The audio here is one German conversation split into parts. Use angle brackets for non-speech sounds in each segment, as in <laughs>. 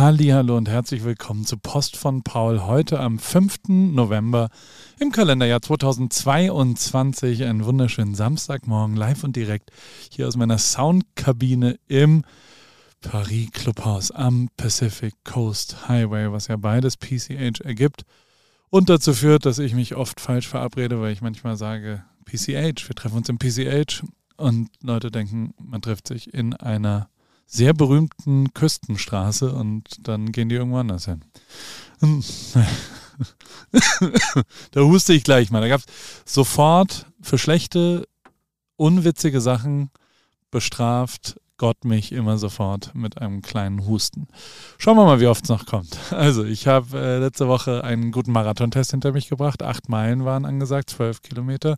Hallo und herzlich willkommen zu Post von Paul. Heute am 5. November im Kalenderjahr 2022. Einen wunderschönen Samstagmorgen live und direkt hier aus meiner Soundkabine im Paris Clubhaus am Pacific Coast Highway, was ja beides PCH ergibt und dazu führt, dass ich mich oft falsch verabrede, weil ich manchmal sage PCH, wir treffen uns im PCH und Leute denken, man trifft sich in einer sehr berühmten Küstenstraße und dann gehen die irgendwo anders hin. <laughs> da huste ich gleich mal. Da gab es sofort für schlechte, unwitzige Sachen bestraft Gott mich immer sofort mit einem kleinen Husten. Schauen wir mal, wie oft es noch kommt. Also, ich habe äh, letzte Woche einen guten Marathontest hinter mich gebracht. Acht Meilen waren angesagt, zwölf Kilometer.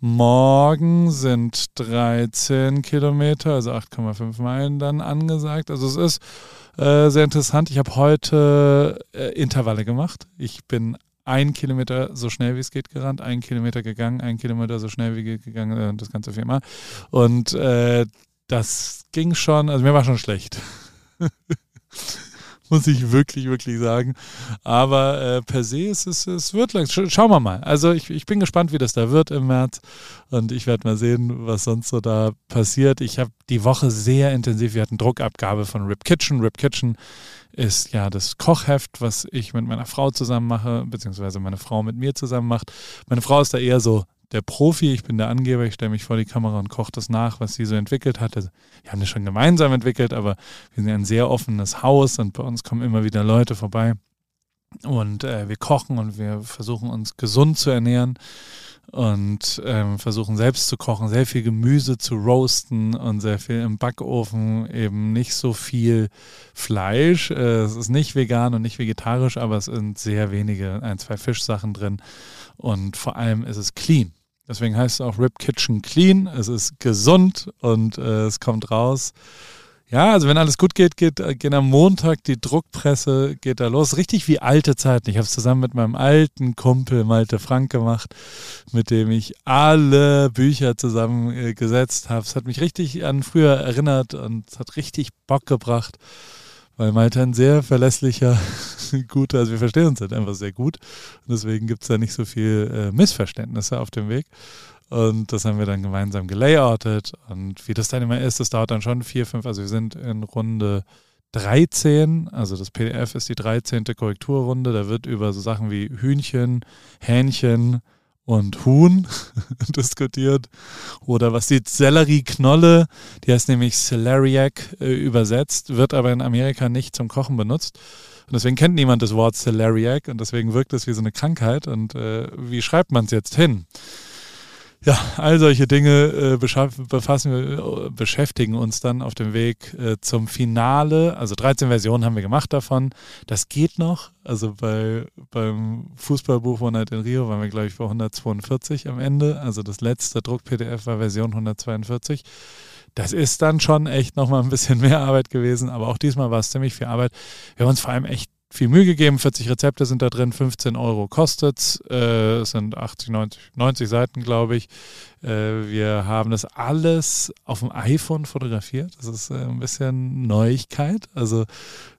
Morgen sind 13 Kilometer, also 8,5 Meilen dann angesagt. Also es ist äh, sehr interessant. Ich habe heute äh, Intervalle gemacht. Ich bin ein Kilometer so schnell wie es geht gerannt, ein Kilometer gegangen, ein Kilometer so schnell wie geht gegangen, äh, das ganze viermal. Und äh, das ging schon, also mir war schon schlecht. <laughs> Muss ich wirklich, wirklich sagen. Aber äh, per se ist es, es wird lang. Schauen wir mal. Also ich, ich bin gespannt, wie das da wird im März. Und ich werde mal sehen, was sonst so da passiert. Ich habe die Woche sehr intensiv, wir hatten Druckabgabe von Rip Kitchen. Rip Kitchen ist ja das Kochheft, was ich mit meiner Frau zusammen mache, beziehungsweise meine Frau mit mir zusammen macht. Meine Frau ist da eher so der Profi, ich bin der Angeber, ich stelle mich vor die Kamera und koche das nach, was sie so entwickelt hat. Also, wir haben das schon gemeinsam entwickelt, aber wir sind ja ein sehr offenes Haus und bei uns kommen immer wieder Leute vorbei. Und äh, wir kochen und wir versuchen uns gesund zu ernähren und ähm, versuchen selbst zu kochen, sehr viel Gemüse zu roasten und sehr viel im Backofen, eben nicht so viel Fleisch. Äh, es ist nicht vegan und nicht vegetarisch, aber es sind sehr wenige, ein, zwei Fischsachen drin und vor allem ist es clean. Deswegen heißt es auch Rip Kitchen Clean. Es ist gesund und äh, es kommt raus. Ja, also wenn alles gut geht, geht, äh, geht am Montag die Druckpresse, geht da los. Richtig wie alte Zeiten. Ich habe es zusammen mit meinem alten Kumpel Malte Frank gemacht, mit dem ich alle Bücher zusammengesetzt habe. Es hat mich richtig an früher erinnert und es hat richtig Bock gebracht weil Malte ein sehr verlässlicher, <laughs> guter, also wir verstehen uns halt einfach sehr gut. Und deswegen gibt es da nicht so viel äh, Missverständnisse auf dem Weg. Und das haben wir dann gemeinsam gelayoutet. Und wie das dann immer ist, das dauert dann schon vier, fünf, also wir sind in Runde 13, also das PDF ist die 13. Korrekturrunde. Da wird über so Sachen wie Hühnchen, Hähnchen, und Huhn <laughs> diskutiert. Oder was die Sellerieknolle, die heißt nämlich Celeriac äh, übersetzt, wird aber in Amerika nicht zum Kochen benutzt. Und deswegen kennt niemand das Wort Celeriac und deswegen wirkt es wie so eine Krankheit. Und äh, wie schreibt man es jetzt hin? Ja, all solche Dinge äh, befassen wir, äh, beschäftigen uns dann auf dem Weg äh, zum Finale. Also 13 Versionen haben wir gemacht davon. Das geht noch. Also bei, beim Fußballbuch One Night in Rio waren wir, glaube ich, bei 142 am Ende. Also das letzte Druck-PDF war Version 142. Das ist dann schon echt nochmal ein bisschen <laughs> mehr Arbeit gewesen, aber auch diesmal war es ziemlich viel Arbeit. Wir haben uns vor allem echt viel Mühe gegeben. 40 Rezepte sind da drin, 15 Euro kostet es. Äh, es sind 80, 90, 90 Seiten, glaube ich. Äh, wir haben das alles auf dem iPhone fotografiert. Das ist äh, ein bisschen Neuigkeit. Also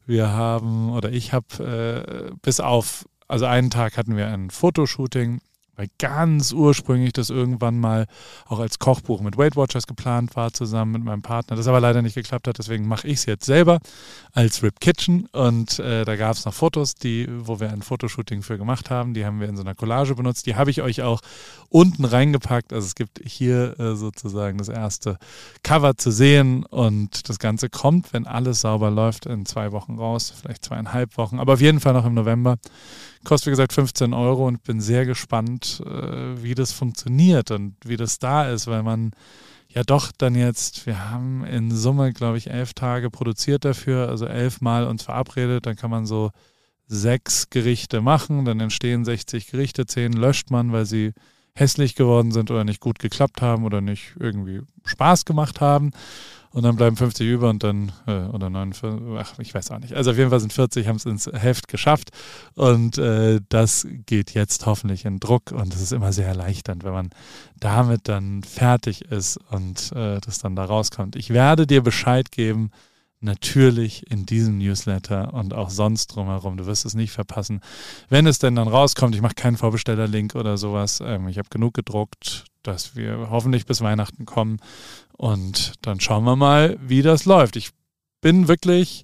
wir haben, oder ich habe äh, bis auf, also einen Tag hatten wir ein Fotoshooting weil ganz ursprünglich das irgendwann mal auch als Kochbuch mit Weight Watchers geplant war, zusammen mit meinem Partner, das aber leider nicht geklappt hat. Deswegen mache ich es jetzt selber als Rip Kitchen. Und äh, da gab es noch Fotos, die, wo wir ein Fotoshooting für gemacht haben. Die haben wir in so einer Collage benutzt. Die habe ich euch auch unten reingepackt. Also es gibt hier äh, sozusagen das erste Cover zu sehen. Und das Ganze kommt, wenn alles sauber läuft, in zwei Wochen raus, vielleicht zweieinhalb Wochen, aber auf jeden Fall noch im November. Kostet, wie gesagt, 15 Euro und bin sehr gespannt, äh, wie das funktioniert und wie das da ist, weil man ja doch dann jetzt, wir haben in Summe, glaube ich, elf Tage produziert dafür, also elf Mal uns verabredet, dann kann man so sechs Gerichte machen, dann entstehen 60 Gerichte, zehn löscht man, weil sie hässlich geworden sind oder nicht gut geklappt haben oder nicht irgendwie Spaß gemacht haben. Und dann bleiben 50 über und dann, äh, oder 49, ach, ich weiß auch nicht. Also auf jeden Fall sind 40, haben es ins Heft geschafft. Und äh, das geht jetzt hoffentlich in Druck. Und es ist immer sehr erleichternd, wenn man damit dann fertig ist und äh, das dann da rauskommt. Ich werde dir Bescheid geben, natürlich in diesem Newsletter und auch sonst drumherum. Du wirst es nicht verpassen. Wenn es denn dann rauskommt, ich mache keinen Vorbestellerlink oder sowas. Ähm, ich habe genug gedruckt, dass wir hoffentlich bis Weihnachten kommen. Und dann schauen wir mal, wie das läuft. Ich bin wirklich,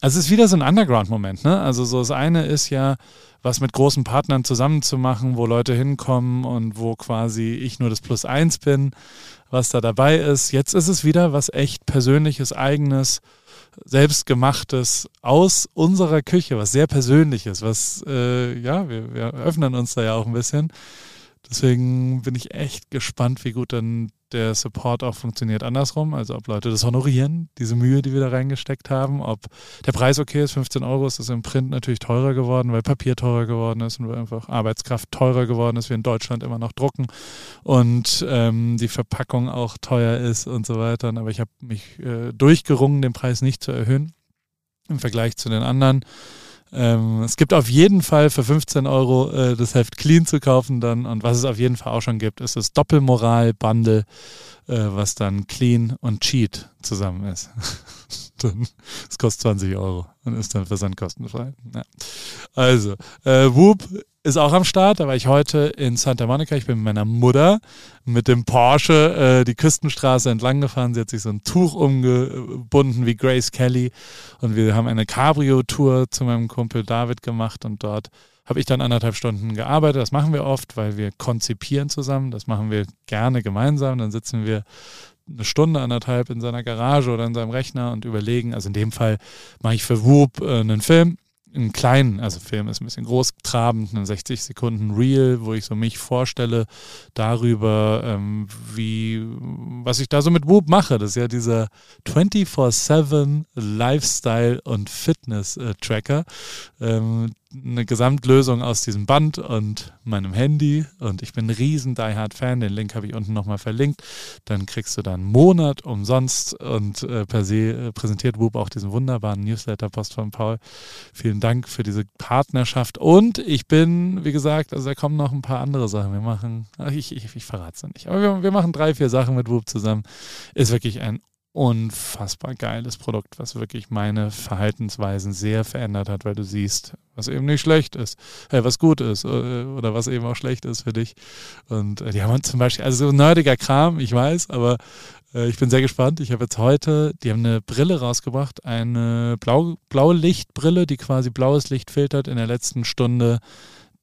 also es ist wieder so ein Underground-Moment. Ne? Also so das eine ist ja, was mit großen Partnern zusammenzumachen, wo Leute hinkommen und wo quasi ich nur das Plus eins bin, was da dabei ist. Jetzt ist es wieder was echt Persönliches, Eigenes selbstgemachtes aus unserer Küche, was sehr persönliches, was, äh, ja, wir, wir öffnen uns da ja auch ein bisschen. Deswegen bin ich echt gespannt, wie gut dann der Support auch funktioniert andersrum. Also ob Leute das honorieren, diese Mühe, die wir da reingesteckt haben. Ob der Preis okay ist, 15 Euro ist das im Print natürlich teurer geworden, weil Papier teurer geworden ist und weil einfach Arbeitskraft teurer geworden ist, wir in Deutschland immer noch drucken und ähm, die Verpackung auch teuer ist und so weiter. Aber ich habe mich äh, durchgerungen, den Preis nicht zu erhöhen im Vergleich zu den anderen. Ähm, es gibt auf jeden Fall für 15 Euro äh, das Heft Clean zu kaufen dann. Und was es auf jeden Fall auch schon gibt, ist das Doppelmoral-Bundle, äh, was dann Clean und Cheat zusammen ist. <laughs> das kostet 20 Euro und ist dann versandkostenfrei. Ja. Also, äh, Whoop ist auch am Start. Da war ich heute in Santa Monica. Ich bin mit meiner Mutter mit dem Porsche äh, die Küstenstraße entlang gefahren. Sie hat sich so ein Tuch umgebunden wie Grace Kelly. Und wir haben eine Cabrio-Tour zu meinem Kumpel David gemacht. Und dort habe ich dann anderthalb Stunden gearbeitet. Das machen wir oft, weil wir konzipieren zusammen. Das machen wir gerne gemeinsam. Dann sitzen wir eine Stunde, anderthalb in seiner Garage oder in seinem Rechner und überlegen. Also in dem Fall mache ich für Whoop äh, einen Film einen kleinen, also Film ist ein bisschen großtrabend, einen 60 Sekunden Reel, wo ich so mich vorstelle darüber, ähm, wie, was ich da so mit Whoop mache. Das ist ja dieser 24-7 Lifestyle und Fitness äh, ähm, eine Gesamtlösung aus diesem Band und meinem Handy. Und ich bin ein riesen Die Hard Fan. Den Link habe ich unten nochmal verlinkt. Dann kriegst du dann einen Monat umsonst und äh, per se äh, präsentiert Whoop auch diesen wunderbaren Newsletter-Post von Paul. Vielen Dank für diese Partnerschaft. Und ich bin, wie gesagt, also da kommen noch ein paar andere Sachen. Wir machen, ach, ich, ich, ich verrate es nicht, aber wir, wir machen drei, vier Sachen mit Whoop zusammen. Ist wirklich ein unfassbar geiles Produkt, was wirklich meine Verhaltensweisen sehr verändert hat, weil du siehst, was eben nicht schlecht ist, äh, was gut ist äh, oder was eben auch schlecht ist für dich. Und äh, die haben zum Beispiel, also so nerdiger Kram, ich weiß, aber äh, ich bin sehr gespannt. Ich habe jetzt heute, die haben eine Brille rausgebracht, eine blau, blaue Lichtbrille, die quasi blaues Licht filtert in der letzten Stunde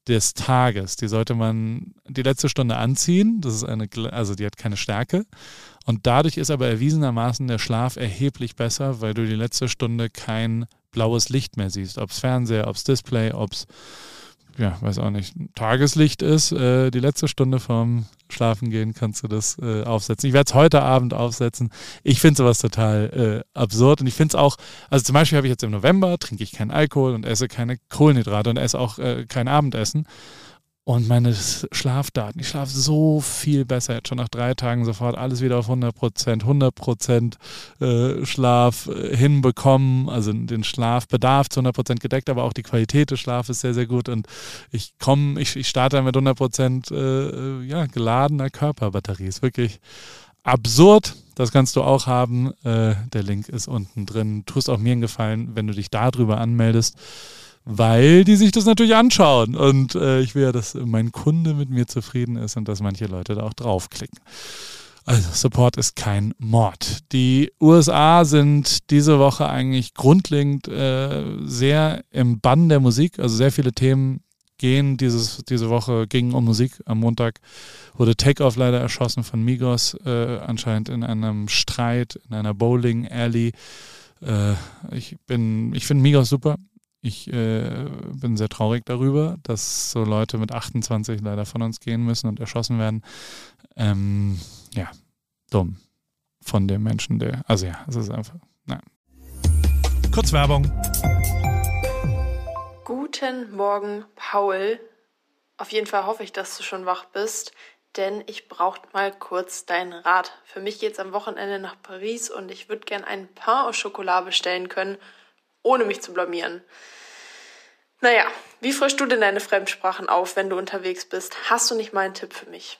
des Tages. Die sollte man die letzte Stunde anziehen. Das ist eine, also die hat keine Stärke. Und dadurch ist aber erwiesenermaßen der Schlaf erheblich besser, weil du die letzte Stunde kein blaues Licht mehr siehst. Ob es Fernseher, ob es Display, ob es, ja, weiß auch nicht, Tageslicht ist. Äh, die letzte Stunde vorm Schlafengehen kannst du das äh, aufsetzen. Ich werde es heute Abend aufsetzen. Ich finde sowas total äh, absurd und ich finde es auch, also zum Beispiel habe ich jetzt im November, trinke ich keinen Alkohol und esse keine Kohlenhydrate und esse auch äh, kein Abendessen und meine Schlafdaten. Ich schlafe so viel besser. Jetzt schon nach drei Tagen sofort alles wieder auf 100 Prozent, 100 Prozent äh, Schlaf äh, hinbekommen. Also den Schlafbedarf zu 100 Prozent gedeckt, aber auch die Qualität des Schlafes sehr, sehr gut. Und ich komme, ich, ich starte mit 100 Prozent äh, ja, geladener Körperbatterie. Ist wirklich absurd. Das kannst du auch haben. Der Link ist unten drin. Tust auch mir einen Gefallen, wenn du dich darüber anmeldest weil die sich das natürlich anschauen. Und äh, ich will ja, dass mein Kunde mit mir zufrieden ist und dass manche Leute da auch draufklicken. Also Support ist kein Mord. Die USA sind diese Woche eigentlich grundlegend äh, sehr im Bann der Musik. Also sehr viele Themen gehen dieses, diese Woche gingen um Musik. Am Montag wurde Takeoff leider erschossen von Migos, äh, anscheinend in einem Streit, in einer Bowling Alley. Äh, ich ich finde Migos super. Ich äh, bin sehr traurig darüber, dass so Leute mit 28 leider von uns gehen müssen und erschossen werden. Ähm, ja, dumm von dem Menschen, der. Also ja, es ist einfach. Nein. Kurz Werbung. Guten Morgen, Paul. Auf jeden Fall hoffe ich, dass du schon wach bist, denn ich brauche mal kurz deinen Rat. Für mich geht es am Wochenende nach Paris und ich würde gern ein Pain au Chocolat bestellen können ohne mich zu blamieren. Naja, wie frischst du denn deine Fremdsprachen auf, wenn du unterwegs bist? Hast du nicht mal einen Tipp für mich?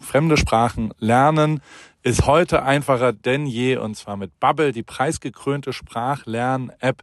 fremde Sprachen lernen ist heute einfacher denn je und zwar mit Bubble, die preisgekrönte Sprachlern-App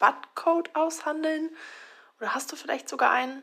Rabattcode aushandeln? Oder hast du vielleicht sogar einen?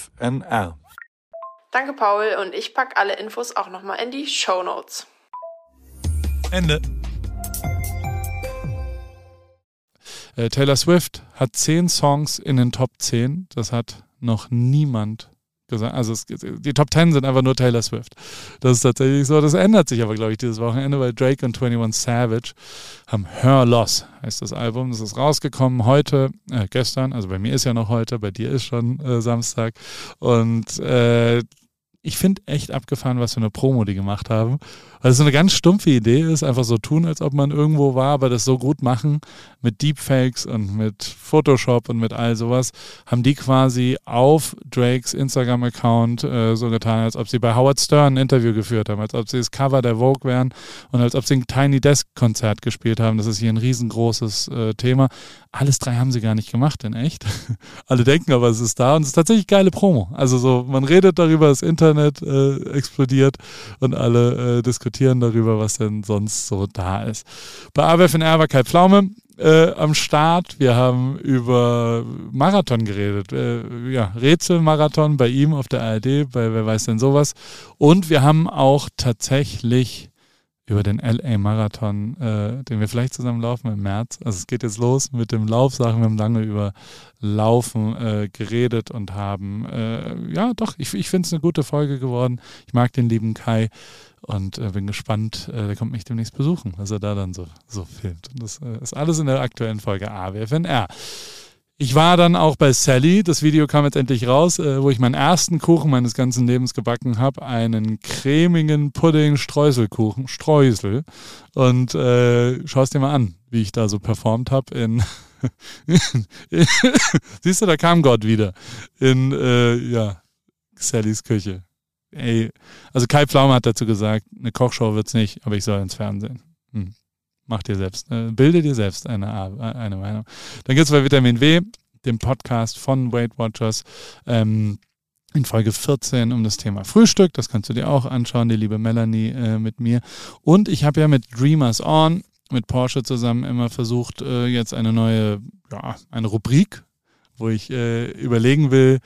Danke Paul und ich pack alle Infos auch nochmal in die Show Notes. Ende. Äh, Taylor Swift hat zehn Songs in den Top 10. Das hat noch niemand gesagt. Also es, die Top 10 sind einfach nur Taylor Swift. Das ist tatsächlich so. Das ändert sich aber, glaube ich, dieses Wochenende, weil Drake und 21 Savage haben Her Loss, heißt das Album. Das ist rausgekommen heute, äh, gestern. Also bei mir ist ja noch heute, bei dir ist schon äh, Samstag. Und äh, ich finde echt abgefahren, was für eine Promo die gemacht haben. Weil es so eine ganz stumpfe Idee ist, einfach so tun, als ob man irgendwo war, aber das so gut machen mit Deepfakes und mit Photoshop und mit all sowas, haben die quasi auf Drakes Instagram-Account äh, so getan, als ob sie bei Howard Stern ein Interview geführt haben, als ob sie das Cover der Vogue wären und als ob sie ein Tiny Desk-Konzert gespielt haben. Das ist hier ein riesengroßes äh, Thema. Alles drei haben sie gar nicht gemacht, in echt. <laughs> Alle denken aber, es ist da und es ist tatsächlich geile Promo. Also so, man redet darüber, das Internet äh, explodiert und alle äh, diskutieren darüber, was denn sonst so da ist. Bei AWFNR war Kai Pflaume äh, am Start. Wir haben über Marathon geredet. Äh, ja, Rätselmarathon bei ihm auf der ARD, bei Wer weiß denn sowas. Und wir haben auch tatsächlich über den LA-Marathon, äh, den wir vielleicht zusammen laufen im März. Also es geht jetzt los mit dem Laufsachen. Wir haben lange über Laufen äh, geredet und haben, äh, ja doch, ich, ich finde es eine gute Folge geworden. Ich mag den lieben Kai und äh, bin gespannt, äh, der kommt mich demnächst besuchen, was er da dann so, so filmt. Und das äh, ist alles in der aktuellen Folge AWFNR. Ich war dann auch bei Sally, das Video kam jetzt endlich raus, äh, wo ich meinen ersten Kuchen meines ganzen Lebens gebacken habe, einen cremigen Pudding Streuselkuchen, Streusel. Und äh, schau es dir mal an, wie ich da so performt habe in <laughs> Siehst du, da kam Gott wieder in äh, ja, Sallys Küche. Ey, also Kai Pflaume hat dazu gesagt, eine Kochshow wird's nicht, aber ich soll ins Fernsehen. Hm. Mach dir selbst, äh, bilde dir selbst eine, eine Meinung. Dann gibt es bei Vitamin W, dem Podcast von Weight Watchers, ähm, in Folge 14 um das Thema Frühstück. Das kannst du dir auch anschauen, die liebe Melanie äh, mit mir. Und ich habe ja mit Dreamers On, mit Porsche zusammen immer versucht, äh, jetzt eine neue, ja, eine Rubrik, wo ich äh, überlegen will,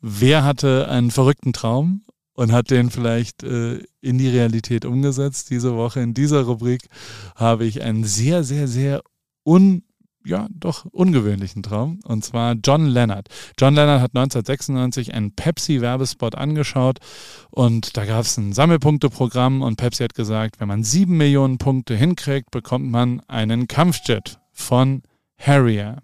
wer hatte einen verrückten Traum und hat den vielleicht äh, in die Realität umgesetzt. Diese Woche in dieser Rubrik habe ich einen sehr, sehr, sehr un ja, doch ungewöhnlichen Traum. Und zwar John Leonard. John Leonard hat 1996 einen Pepsi-Werbespot angeschaut und da gab es ein Sammelpunkteprogramm und Pepsi hat gesagt, wenn man sieben Millionen Punkte hinkriegt, bekommt man einen Kampfjet von Harrier.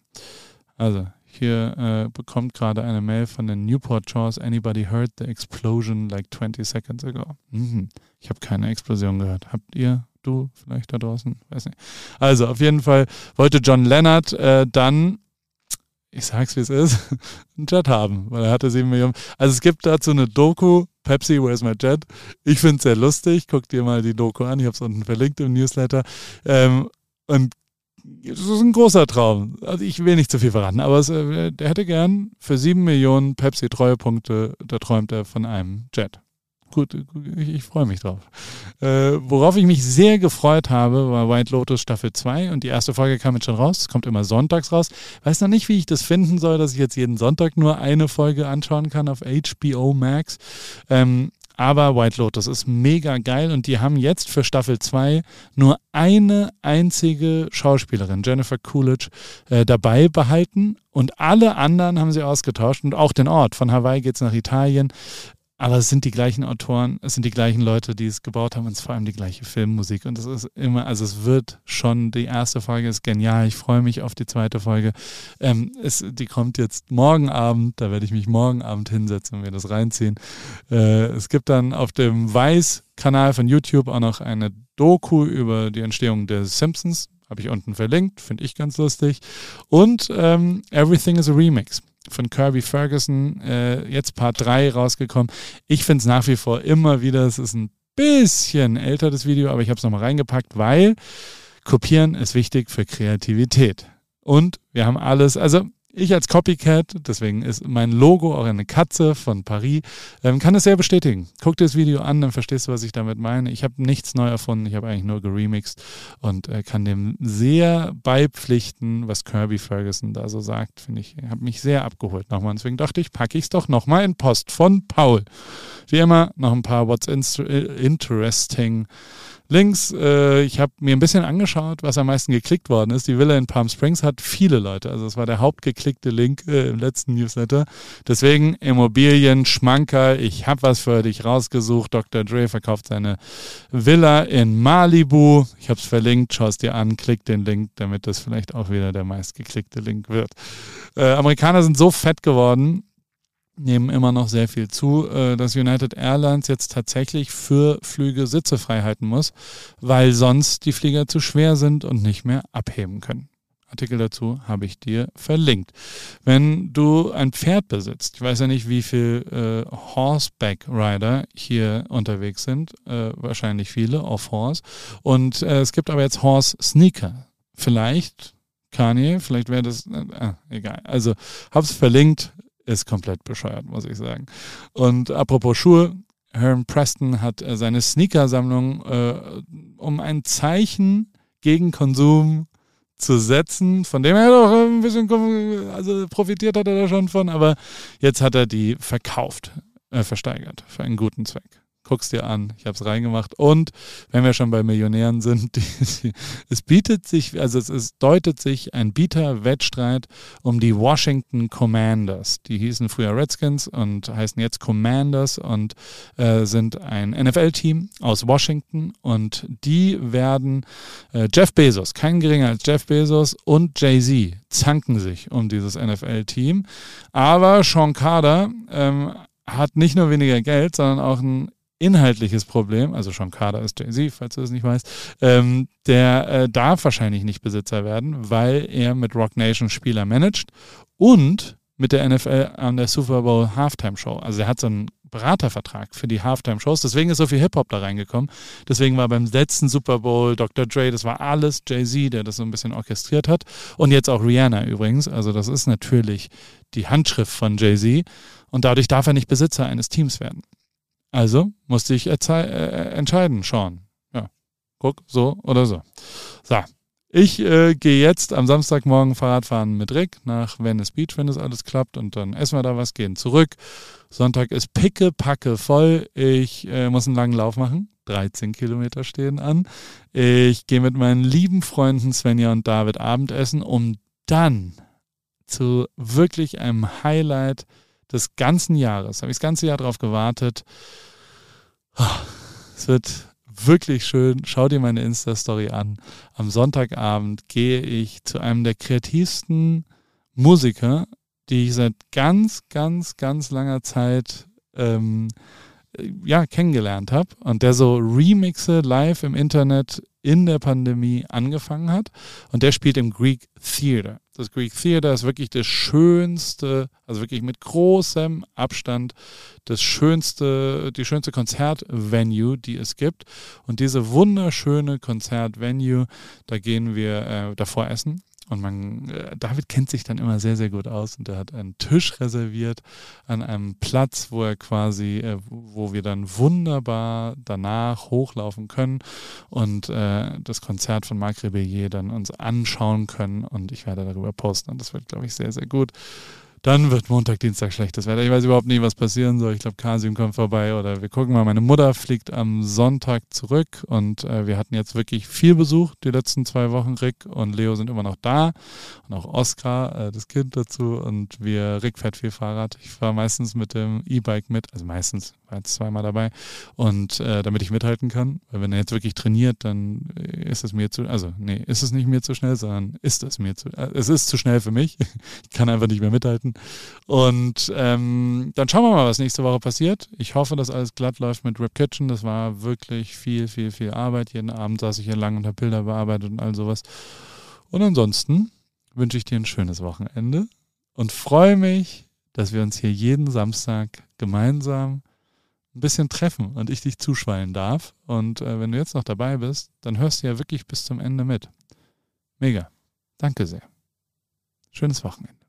Also hier äh, bekommt gerade eine Mail von den Newport Shores. Anybody heard the explosion like 20 seconds ago? Mhm. Ich habe keine Explosion gehört. Habt ihr? Du vielleicht da draußen? Weiß nicht. Also auf jeden Fall wollte John Leonard äh, dann ich sag's wie es ist, <laughs> einen Jet haben, weil er hatte sieben Millionen. Also es gibt dazu eine Doku, Pepsi, Where's My Jet? Ich finde es sehr lustig. Guck dir mal die Doku an. Ich habe es unten verlinkt im Newsletter. Ähm, und das ist ein großer Traum. Also ich will nicht zu viel verraten, aber es, äh, der hätte gern für sieben Millionen Pepsi-Treuepunkte, da träumt er von einem Jet. Gut, ich, ich freue mich drauf. Äh, worauf ich mich sehr gefreut habe, war White Lotus Staffel 2 und die erste Folge kam jetzt schon raus. Es kommt immer sonntags raus. Weiß noch nicht, wie ich das finden soll, dass ich jetzt jeden Sonntag nur eine Folge anschauen kann auf HBO Max. Ähm, aber White Lotus ist mega geil und die haben jetzt für Staffel 2 nur eine einzige Schauspielerin, Jennifer Coolidge, äh, dabei behalten und alle anderen haben sie ausgetauscht und auch den Ort. Von Hawaii geht es nach Italien. Aber es sind die gleichen Autoren, es sind die gleichen Leute, die es gebaut haben und es ist vor allem die gleiche Filmmusik. Und es ist immer, also es wird schon, die erste Folge ist genial. Ich freue mich auf die zweite Folge. Ähm, es, die kommt jetzt morgen Abend, da werde ich mich morgen Abend hinsetzen und mir das reinziehen. Äh, es gibt dann auf dem Weiß-Kanal von YouTube auch noch eine Doku über die Entstehung der Simpsons. Habe ich unten verlinkt, finde ich ganz lustig. Und ähm, Everything is a Remix von Kirby Ferguson, äh, jetzt Part 3 rausgekommen. Ich finde es nach wie vor immer wieder, es ist ein bisschen älter, das Video, aber ich habe es nochmal reingepackt, weil kopieren ist wichtig für Kreativität. Und wir haben alles, also ich als Copycat, deswegen ist mein Logo auch eine Katze von Paris, ähm, kann es sehr bestätigen. Guck dir das Video an, dann verstehst du, was ich damit meine. Ich habe nichts neu erfunden, ich habe eigentlich nur geremixed und äh, kann dem sehr beipflichten, was Kirby Ferguson da so sagt. Finde ich, habe mich sehr abgeholt nochmal. Deswegen dachte ich, packe ich es doch nochmal in Post von Paul. Wie immer, noch ein paar What's Interesting Links. Äh, ich habe mir ein bisschen angeschaut, was am meisten geklickt worden ist. Die Villa in Palm Springs hat viele Leute. Also es war der hauptgeklickte Link äh, im letzten Newsletter. Deswegen Immobilien, Schmanker. Ich habe was für dich rausgesucht. Dr. Dre verkauft seine Villa in Malibu. Ich habe es verlinkt. Schau es dir an. Klick den Link, damit das vielleicht auch wieder der meistgeklickte Link wird. Äh, Amerikaner sind so fett geworden, nehmen immer noch sehr viel zu, äh, dass United Airlines jetzt tatsächlich für Flüge Sitze frei halten muss, weil sonst die Flieger zu schwer sind und nicht mehr abheben können. Artikel dazu habe ich dir verlinkt. Wenn du ein Pferd besitzt, ich weiß ja nicht, wie viele äh, Horseback Rider hier unterwegs sind, äh, wahrscheinlich viele auf Horse. Und äh, es gibt aber jetzt Horse Sneaker. Vielleicht Kanye, vielleicht wäre das, äh, egal. Also hab's verlinkt, ist komplett bescheuert, muss ich sagen. Und apropos Schuhe, Herm Preston hat äh, seine Sneaker-Sammlung, äh, um ein Zeichen gegen Konsum zu setzen, von dem er doch ein bisschen also profitiert hat er da schon von, aber jetzt hat er die verkauft, äh, versteigert für einen guten Zweck. Guck's dir an. Ich habe es reingemacht. Und wenn wir schon bei Millionären sind, <laughs> die, es bietet sich, also es, es deutet sich ein Bieter-Wettstreit um die Washington Commanders. Die hießen früher Redskins und heißen jetzt Commanders und äh, sind ein NFL-Team aus Washington. Und die werden äh, Jeff Bezos, kein geringer als Jeff Bezos und Jay-Z zanken sich um dieses NFL-Team. Aber Sean Carter ähm, hat nicht nur weniger Geld, sondern auch ein inhaltliches Problem, also schon Kader ist Jay-Z, falls du es nicht weißt, ähm, der äh, darf wahrscheinlich nicht Besitzer werden, weil er mit Rock Nation Spieler managt und mit der NFL an der Super Bowl Halftime Show. Also er hat so einen Beratervertrag für die Halftime-Shows. Deswegen ist so viel Hip-Hop da reingekommen. Deswegen war beim letzten Super Bowl Dr. Dre, das war alles Jay-Z, der das so ein bisschen orchestriert hat. Und jetzt auch Rihanna übrigens. Also das ist natürlich die Handschrift von Jay-Z. Und dadurch darf er nicht Besitzer eines Teams werden. Also musste ich äh, entscheiden, Sean. Ja, guck, so oder so. So, ich äh, gehe jetzt am Samstagmorgen Fahrradfahren mit Rick nach Venice Beach, wenn das alles klappt. Und dann essen wir da was, gehen zurück. Sonntag ist picke, packe voll. Ich äh, muss einen langen Lauf machen. 13 Kilometer stehen an. Ich gehe mit meinen lieben Freunden Svenja und David Abendessen, um dann zu wirklich einem Highlight des ganzen Jahres, habe ich das ganze Jahr darauf gewartet. Ah, es wird wirklich schön. Schau dir meine Insta-Story an. Am Sonntagabend gehe ich zu einem der kreativsten Musiker, die ich seit ganz, ganz, ganz langer Zeit ähm, ja, kennengelernt habe und der so Remixe live im Internet in der Pandemie angefangen hat. Und der spielt im Greek Theater. Das Greek Theater ist wirklich das schönste, also wirklich mit großem Abstand das schönste, die schönste Konzertvenue, die es gibt. Und diese wunderschöne Konzertvenue, da gehen wir äh, davor essen und man, äh, David kennt sich dann immer sehr, sehr gut aus und er hat einen Tisch reserviert an einem Platz, wo er quasi, äh, wo wir dann wunderbar danach hochlaufen können und äh, das Konzert von Marc Rebellier dann uns anschauen können und ich werde darüber posten und das wird, glaube ich, sehr, sehr gut. Dann wird Montag, Dienstag schlechtes Wetter. Ich weiß überhaupt nicht, was passieren soll. Ich glaube, Kasim kommt vorbei oder wir gucken mal. Meine Mutter fliegt am Sonntag zurück und äh, wir hatten jetzt wirklich viel Besuch die letzten zwei Wochen. Rick und Leo sind immer noch da und auch Oskar, äh, das Kind dazu. Und wir, Rick fährt viel Fahrrad. Ich fahre meistens mit dem E-Bike mit, also meistens war jetzt zweimal dabei und äh, damit ich mithalten kann. Weil wenn er jetzt wirklich trainiert, dann ist es mir zu, also nee, ist es nicht mir zu schnell, sondern ist es mir zu, äh, es ist zu schnell für mich. <laughs> ich kann einfach nicht mehr mithalten. Und ähm, dann schauen wir mal, was nächste Woche passiert. Ich hoffe, dass alles glatt läuft mit Rip Kitchen. Das war wirklich viel, viel, viel Arbeit. Jeden Abend saß ich hier lang und habe Bilder bearbeitet und all sowas. Und ansonsten wünsche ich dir ein schönes Wochenende und freue mich, dass wir uns hier jeden Samstag gemeinsam ein bisschen treffen und ich dich zuschwallen darf. Und äh, wenn du jetzt noch dabei bist, dann hörst du ja wirklich bis zum Ende mit. Mega. Danke sehr. Schönes Wochenende.